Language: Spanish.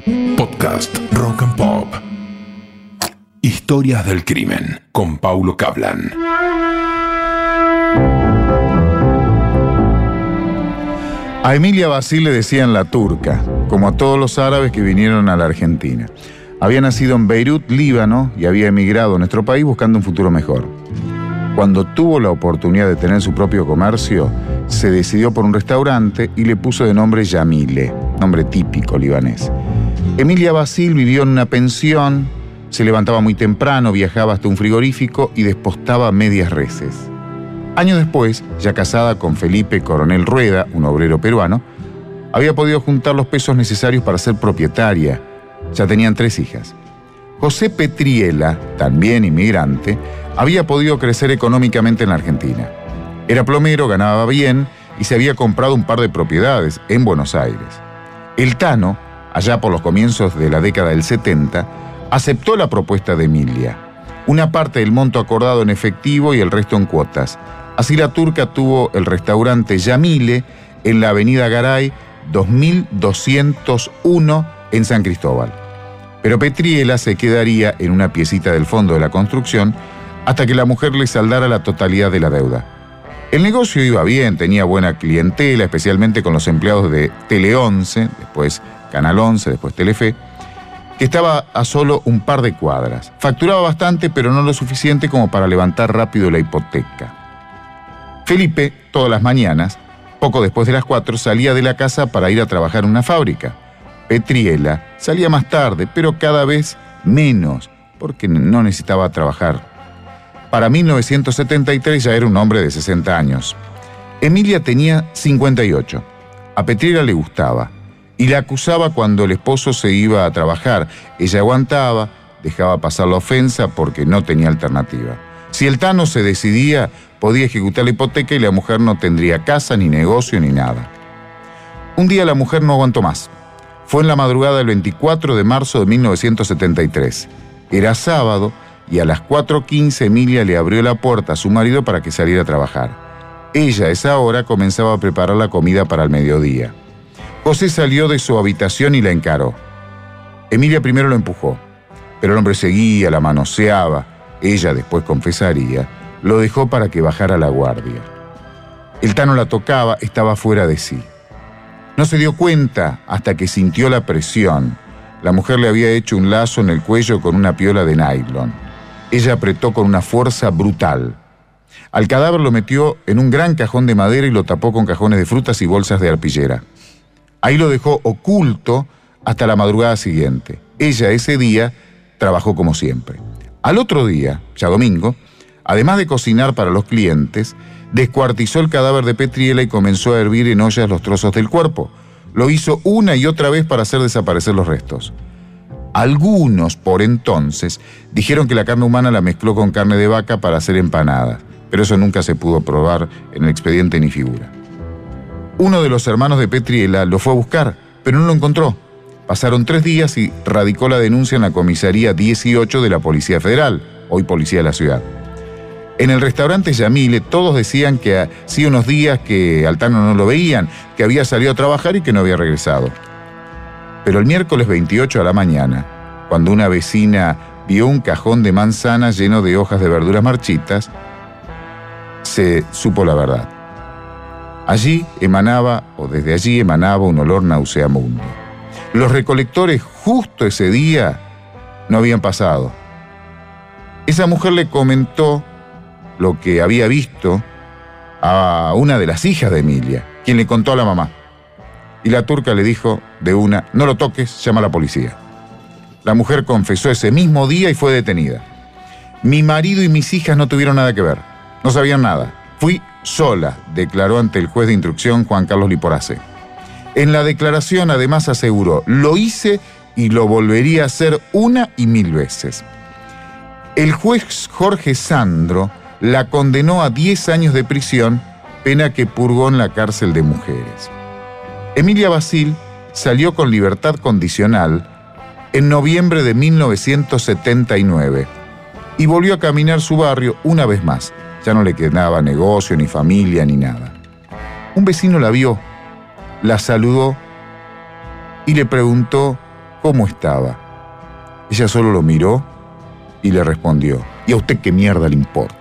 Podcast Rock and Pop. Historias del crimen con Paulo Cablan. A Emilia Basil le decían la turca, como a todos los árabes que vinieron a la Argentina. Había nacido en Beirut, Líbano, y había emigrado a nuestro país buscando un futuro mejor. Cuando tuvo la oportunidad de tener su propio comercio, se decidió por un restaurante y le puso de nombre Yamile, nombre típico libanés. Emilia Basil vivió en una pensión, se levantaba muy temprano, viajaba hasta un frigorífico y despostaba medias reses. Años después, ya casada con Felipe Coronel Rueda, un obrero peruano, había podido juntar los pesos necesarios para ser propietaria. Ya tenían tres hijas. José Petriela, también inmigrante, había podido crecer económicamente en la Argentina. Era plomero, ganaba bien y se había comprado un par de propiedades en Buenos Aires. El Tano, allá por los comienzos de la década del 70, aceptó la propuesta de Emilia. Una parte del monto acordado en efectivo y el resto en cuotas. Así la turca tuvo el restaurante Yamile en la avenida Garay 2201 en San Cristóbal. Pero Petriela se quedaría en una piecita del fondo de la construcción hasta que la mujer le saldara la totalidad de la deuda. El negocio iba bien, tenía buena clientela, especialmente con los empleados de Tele 11, después Canal 11, después Telefe, que estaba a solo un par de cuadras. Facturaba bastante, pero no lo suficiente como para levantar rápido la hipoteca. Felipe, todas las mañanas, poco después de las cuatro, salía de la casa para ir a trabajar en una fábrica. Petriela salía más tarde, pero cada vez menos, porque no necesitaba trabajar. Para 1973 ya era un hombre de 60 años. Emilia tenía 58. A Petriela le gustaba y la acusaba cuando el esposo se iba a trabajar. Ella aguantaba, dejaba pasar la ofensa porque no tenía alternativa. Si el Tano se decidía, podía ejecutar la hipoteca y la mujer no tendría casa, ni negocio, ni nada. Un día la mujer no aguantó más. Fue en la madrugada del 24 de marzo de 1973. Era sábado y a las 4.15 Emilia le abrió la puerta a su marido para que saliera a trabajar. Ella a esa hora comenzaba a preparar la comida para el mediodía. José salió de su habitación y la encaró. Emilia primero lo empujó, pero el hombre seguía, la manoseaba. Ella después confesaría, lo dejó para que bajara la guardia. El Tano la tocaba, estaba fuera de sí. No se dio cuenta hasta que sintió la presión. La mujer le había hecho un lazo en el cuello con una piola de nylon. Ella apretó con una fuerza brutal. Al cadáver lo metió en un gran cajón de madera y lo tapó con cajones de frutas y bolsas de arpillera. Ahí lo dejó oculto hasta la madrugada siguiente. Ella ese día trabajó como siempre. Al otro día, ya domingo, además de cocinar para los clientes, descuartizó el cadáver de Petriela y comenzó a hervir en ollas los trozos del cuerpo. Lo hizo una y otra vez para hacer desaparecer los restos. Algunos, por entonces, dijeron que la carne humana la mezcló con carne de vaca para hacer empanadas, pero eso nunca se pudo probar en el expediente ni figura. Uno de los hermanos de Petriela lo fue a buscar, pero no lo encontró. Pasaron tres días y radicó la denuncia en la comisaría 18 de la Policía Federal, hoy Policía de la Ciudad. En el restaurante Yamile todos decían que hacía unos días que Altano no lo veían, que había salido a trabajar y que no había regresado. Pero el miércoles 28 a la mañana, cuando una vecina vio un cajón de manzanas lleno de hojas de verduras marchitas, se supo la verdad. Allí emanaba, o desde allí emanaba un olor nauseamundo. Los recolectores justo ese día no habían pasado. Esa mujer le comentó lo que había visto a una de las hijas de Emilia, quien le contó a la mamá. Y la turca le dijo de una, no lo toques, llama a la policía. La mujer confesó ese mismo día y fue detenida. Mi marido y mis hijas no tuvieron nada que ver, no sabían nada. Fui sola, declaró ante el juez de instrucción Juan Carlos Liporace. En la declaración además aseguró, lo hice y lo volvería a hacer una y mil veces. El juez Jorge Sandro la condenó a 10 años de prisión, pena que purgó en la cárcel de mujeres. Emilia Basil salió con libertad condicional en noviembre de 1979 y volvió a caminar su barrio una vez más. Ya no le quedaba negocio, ni familia, ni nada. Un vecino la vio, la saludó y le preguntó cómo estaba. Ella solo lo miró y le respondió, ¿y a usted qué mierda le importa?